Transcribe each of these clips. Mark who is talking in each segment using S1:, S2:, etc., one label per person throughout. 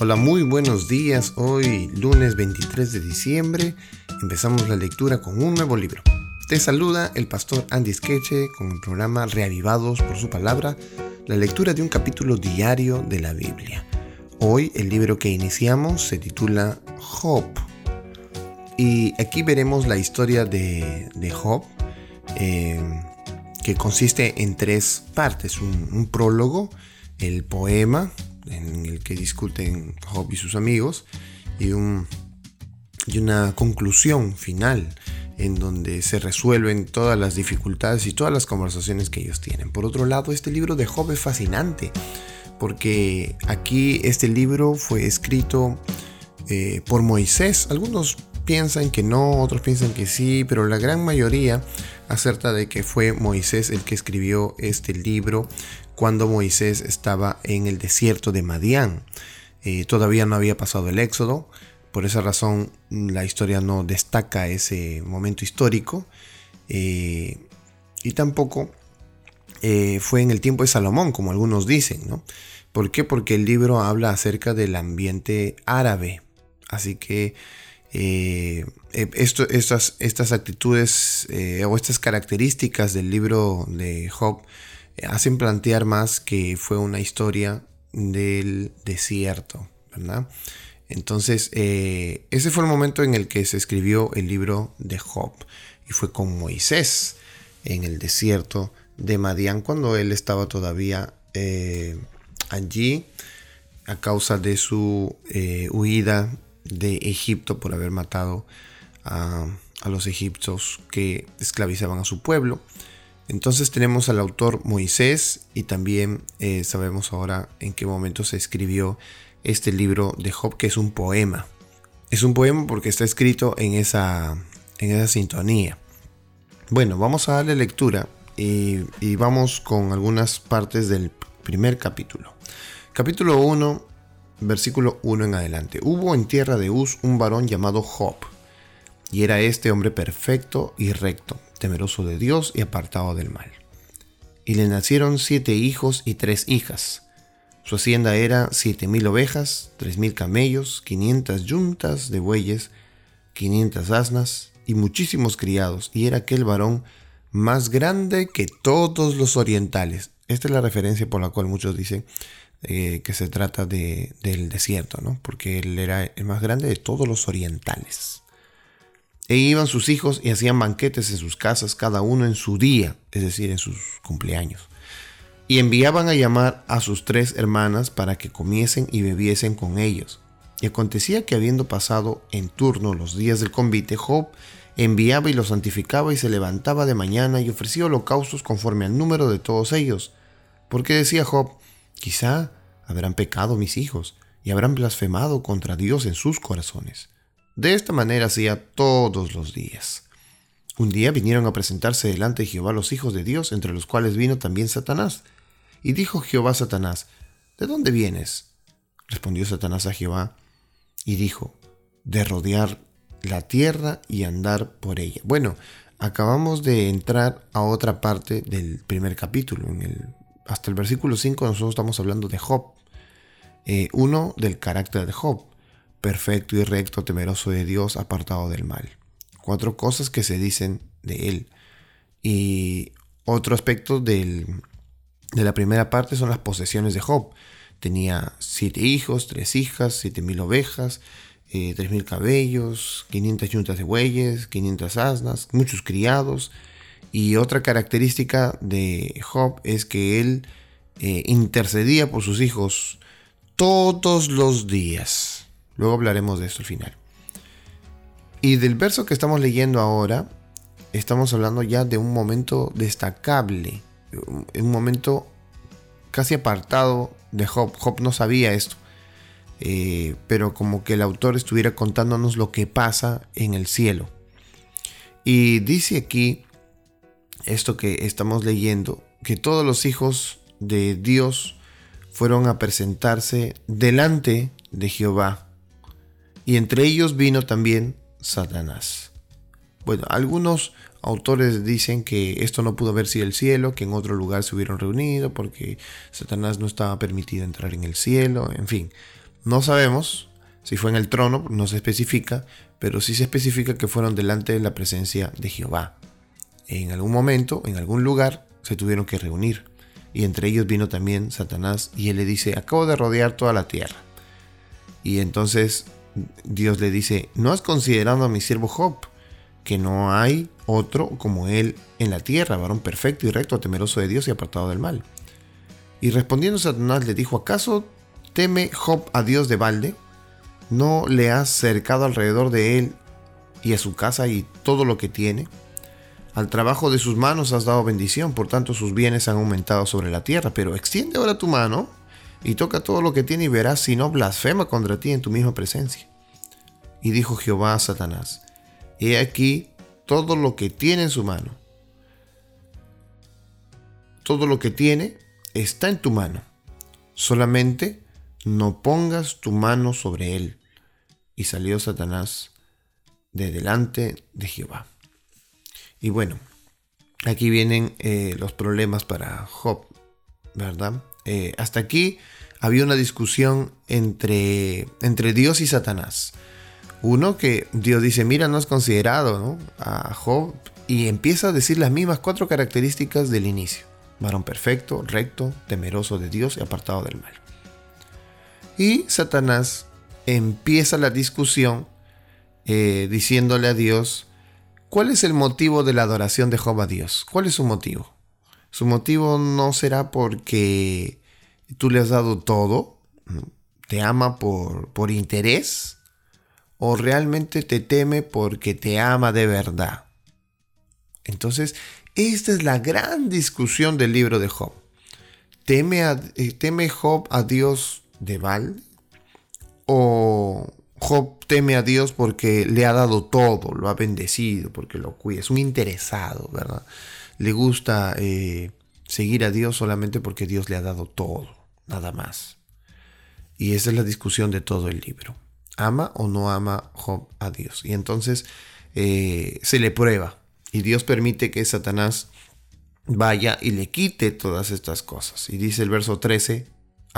S1: Hola, muy buenos días. Hoy, lunes 23 de diciembre, empezamos la lectura con un nuevo libro. Te saluda el pastor Andy Skeche con el programa Reavivados por su palabra, la lectura de un capítulo diario de la Biblia. Hoy el libro que iniciamos se titula Job. Y aquí veremos la historia de, Job, eh, que consiste en tres partes. un prólogo, el poema, en el que discuten Job y sus amigos y, un, y una conclusión final en donde se resuelven todas las dificultades y todas las conversaciones que ellos tienen. Por otro lado, este libro de Job es fascinante porque aquí este libro fue escrito eh, por Moisés. Algunos piensan que no, otros piensan que sí, pero la gran mayoría acerta de que fue Moisés el que escribió este libro cuando Moisés estaba en el desierto de Madián. Eh, todavía no había pasado el éxodo, por esa razón la historia no destaca ese momento histórico eh, y tampoco eh, fue en el tiempo de Salomón, como algunos dicen. ¿no? ¿Por qué? Porque el libro habla acerca del ambiente árabe. Así que esto, estas, estas actitudes o estas características del libro de Job hacen plantear más que fue una historia del desierto, ¿verdad? Entonces, eh, ese fue el momento en el que se escribió el libro de Job y fue con Moisés en el desierto de Madián cuando él estaba todavía eh, allí a causa de su eh, huida de Egipto por haber matado a, los egipcios que esclavizaban a su pueblo. Entonces tenemos al autor Moisés y también eh, sabemos ahora en qué momento se escribió este libro de Job, que es un poema. Es un poema porque está escrito en esa, en esa sintonía. Bueno, vamos a darle lectura y, y vamos con algunas partes del primer capítulo. Capítulo 1, versículo 1 en adelante. Hubo en tierra de Uz un varón llamado Job, y era este hombre perfecto y recto temeroso de Dios y apartado del mal. Y le nacieron siete hijos y tres hijas. Su hacienda era siete mil ovejas, tres mil camellos, quinientas yuntas de bueyes, quinientas asnas y muchísimos criados, y era aquel varón más grande que todos los orientales. Esta es la referencia por la cual muchos dicen eh, que se trata de, del desierto, ¿no? porque él era el más grande de todos los orientales. E iban sus hijos y hacían banquetes en sus casas, cada uno en su día, es decir, en sus cumpleaños. Y enviaban a llamar a sus tres hermanas para que comiesen y bebiesen con ellos. Y acontecía que habiendo pasado en turno los días del convite, Job enviaba y los santificaba y se levantaba de mañana y ofrecía holocaustos conforme al número de todos ellos. Porque decía Job, quizá habrán pecado mis hijos y habrán blasfemado contra Dios en sus corazones. De esta manera hacía todos los días. Un día vinieron a presentarse delante de Jehová los hijos de Dios, entre los cuales vino también Satanás. Y dijo Jehová a Satanás, ¿De dónde vienes? Respondió Satanás a Jehová y dijo, de rodear la tierra y andar por ella. Bueno, acabamos de entrar a otra parte del primer capítulo. En el, hasta el versículo 5 nosotros estamos hablando de Job. Eh, uno, del carácter de Job perfecto y recto, temeroso de Dios, apartado del mal. Cuatro cosas que se dicen de él. Y otro aspecto de la primera parte son las posesiones de Job. Tenía siete hijos, tres hijas, siete mil ovejas, eh, tres mil cabellos, quinientas yuntas de bueyes, quinientas asnas, muchos criados. Y otra característica de Job es que él eh, intercedía por sus hijos todos los días. Luego hablaremos de esto al final. Y del verso que estamos leyendo ahora, estamos hablando ya de un momento destacable, un momento casi apartado de Job. Job no sabía esto, eh, pero como que el autor estuviera contándonos lo que pasa en el cielo. Y dice aquí, esto que estamos leyendo, que todos los hijos de Dios fueron a presentarse delante de Jehová y entre ellos vino también Satanás. Bueno, algunos autores dicen que esto no pudo haber sido el cielo, que en otro lugar se hubieron reunido porque Satanás no estaba permitido entrar en el cielo, en fin. No sabemos si fue en el trono, no se especifica, pero sí se especifica que fueron delante de la presencia de Jehová. En algún momento, en algún lugar, se tuvieron que reunir. Y entre ellos vino también Satanás y él le dice, acabo de rodear toda la tierra. Y entonces Dios le dice, ¿no has considerado a mi siervo Job? Que no hay otro como él en la tierra, varón perfecto y recto, temeroso de Dios y apartado del mal. Y respondiendo Satanás le dijo, ¿acaso teme Job a Dios de balde? ¿No le has cercado alrededor de él y a su casa y todo lo que tiene? Al trabajo de sus manos has dado bendición, por tanto sus bienes han aumentado sobre la tierra, pero extiende ahora tu mano y toca todo lo que tiene y verás si no blasfema contra ti en tu misma presencia. Y dijo Jehová a Satanás, he aquí todo lo que tiene en su mano. Todo lo que tiene está en tu mano. Solamente no pongas tu mano sobre él. Y salió Satanás de delante de Jehová. Y bueno, aquí vienen eh, los problemas para Job, ¿verdad? Eh, hasta aquí había una discusión entre, entre Dios y Satanás. Uno que Dios dice, mira, no has considerado a Job y empieza a decir las mismas cuatro características del inicio. Varón perfecto, recto, temeroso de Dios y apartado del mal. Y Satanás empieza la discusión eh, diciéndole a Dios, ¿cuál es el motivo de la adoración de Job a Dios? ¿Cuál es su motivo? Su motivo no será porque tú le has dado todo, te ama por, por interés, o realmente te teme porque te ama de verdad. Entonces, esta es la gran discusión del libro de Job. ¿Teme, eh, ¿Teme Job a Dios de balde? ¿O Job teme a Dios porque le ha dado todo, lo ha bendecido, porque lo cuida? Es un interesado, ¿verdad? Le gusta eh, seguir a Dios solamente porque Dios le ha dado todo, nada más. Y esa es la discusión de todo el libro ama o no ama Job a Dios. Y entonces eh, se le prueba y Dios permite que Satanás vaya y le quite todas estas cosas. Y dice el verso 13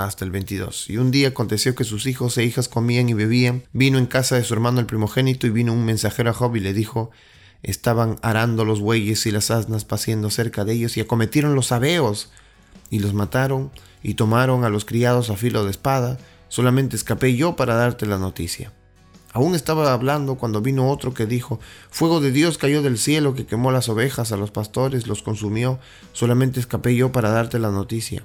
S1: hasta el 22. Y un día aconteció que sus hijos e hijas comían y bebían. Vino en casa de su hermano el primogénito y vino un mensajero a Job y le dijo, estaban arando los bueyes y las asnas paciendo cerca de ellos y acometieron los sabeos y los mataron y tomaron a los criados a filo de espada Solamente escapé yo para darte la noticia. Aún estaba hablando cuando vino otro que dijo, Fuego de Dios cayó del cielo que quemó las ovejas a los pastores, los consumió, solamente escapé yo para darte la noticia.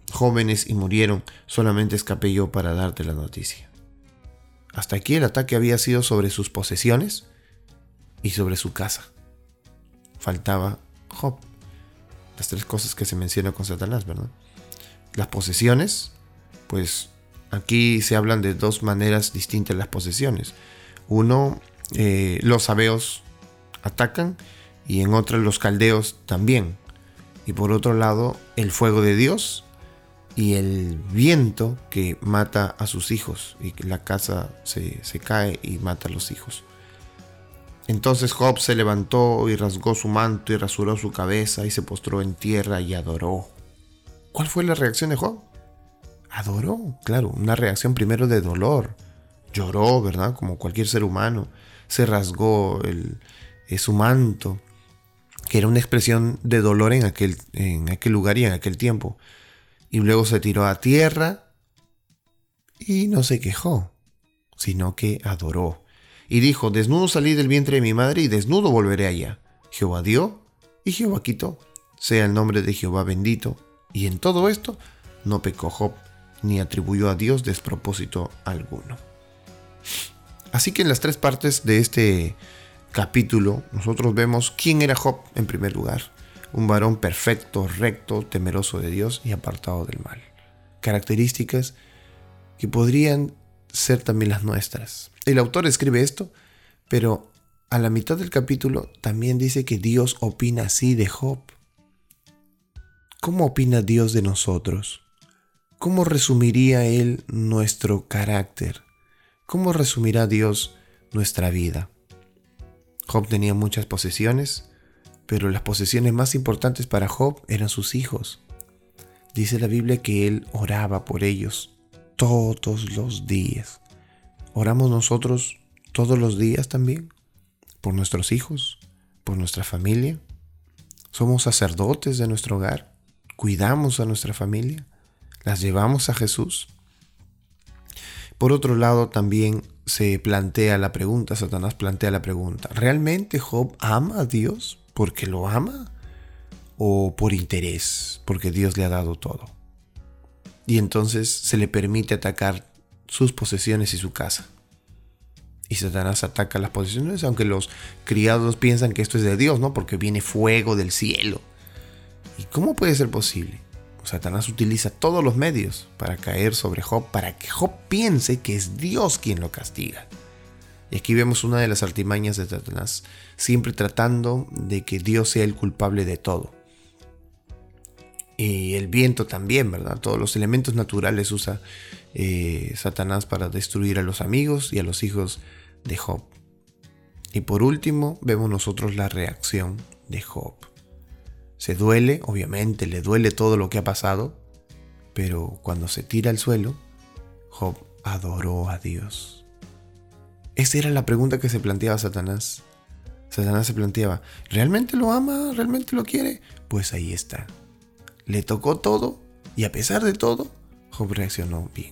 S1: jóvenes y murieron. Solamente escapé yo para darte la noticia. Hasta aquí el ataque había sido sobre sus posesiones y sobre su casa. Faltaba Job. Las tres cosas que se mencionan con Satanás, ¿verdad? Las posesiones, pues Aquí se hablan de dos maneras distintas las posesiones. Uno, eh, los sabeos atacan y en otra los caldeos también. Y por otro lado, el fuego de Dios y el viento que mata a sus hijos y la casa se, se cae y mata a los hijos. Entonces Job se levantó y rasgó su manto y rasuró su cabeza y se postró en tierra y adoró. ¿Cuál fue la reacción de Job? adoró, claro, una reacción primero de dolor. Lloró, ¿verdad? Como cualquier ser humano. Se rasgó el, eh, su manto, que era una expresión de dolor en aquel, en aquel lugar y en aquel tiempo. Y luego se tiró a tierra y no se quejó, sino que adoró. Y dijo, desnudo salí del vientre de mi madre y desnudo volveré allá. Jehová dio y Jehová quitó. Sea el nombre de Jehová bendito. Y en todo esto no pecó Job ni atribuyó a Dios despropósito alguno. Así que en las tres partes de este capítulo nosotros vemos quién era Job en primer lugar. Un varón perfecto, recto, temeroso de Dios y apartado del mal. Características que podrían ser también las nuestras. El autor escribe esto, pero a la mitad del capítulo también dice que Dios opina así de Job. ¿Cómo opina Dios de nosotros? ¿Cómo resumiría Él nuestro carácter? ¿Cómo resumirá Dios nuestra vida? Job tenía muchas posesiones, pero las posesiones más importantes para Job eran sus hijos. Dice la Biblia que él oraba por ellos todos los días. ¿Oramos nosotros todos los días también? ¿Por nuestros hijos? ¿Por nuestra familia? ¿Somos sacerdotes de nuestro hogar? ¿Cuidamos a nuestra familia? ¿Las llevamos a Jesús? Por otro lado, también se plantea la pregunta, Satanás plantea la pregunta, ¿realmente Job ama a Dios porque lo ama? ¿O por interés, porque Dios le ha dado todo? Y entonces se le permite atacar sus posesiones y su casa. Y Satanás ataca las posesiones, aunque los criados piensan que esto es de Dios, ¿no? Porque viene fuego del cielo. ¿Y cómo puede ser posible? Satanás utiliza todos los medios para caer sobre Job, para que Job piense que es Dios quien lo castiga. Y aquí vemos una de las artimañas de Satanás, siempre tratando de que Dios sea el culpable de todo. Y el viento también, ¿verdad? Todos los elementos naturales usa eh, Satanás para destruir a los amigos y a los hijos de Job. Y por último, vemos nosotros la reacción de Job. Se duele, obviamente, le duele todo lo que ha pasado, pero cuando se tira al suelo, Job adoró a Dios. Esa era la pregunta que se planteaba Satanás. Satanás se planteaba, ¿realmente lo ama? ¿Realmente lo quiere? Pues ahí está. Le tocó todo y a pesar de todo, Job reaccionó bien.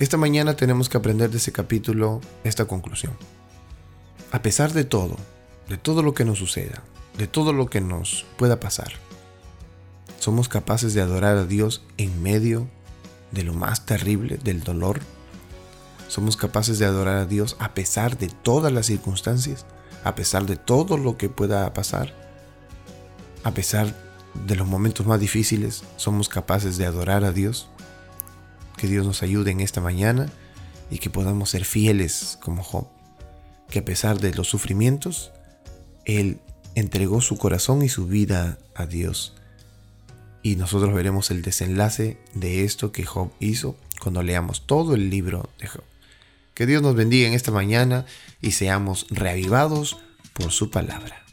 S1: Esta mañana tenemos que aprender de ese capítulo esta conclusión. A pesar de todo, de todo lo que nos suceda, de todo lo que nos pueda pasar. Somos capaces de adorar a Dios en medio de lo más terrible, del dolor. Somos capaces de adorar a Dios a pesar de todas las circunstancias, a pesar de todo lo que pueda pasar, a pesar de los momentos más difíciles, somos capaces de adorar a Dios. Que Dios nos ayude en esta mañana y que podamos ser fieles como Job. Que a pesar de los sufrimientos, Él entregó su corazón y su vida a Dios. Y nosotros veremos el desenlace de esto que Job hizo cuando leamos todo el libro de Job. Que Dios nos bendiga en esta mañana y seamos reavivados por su palabra.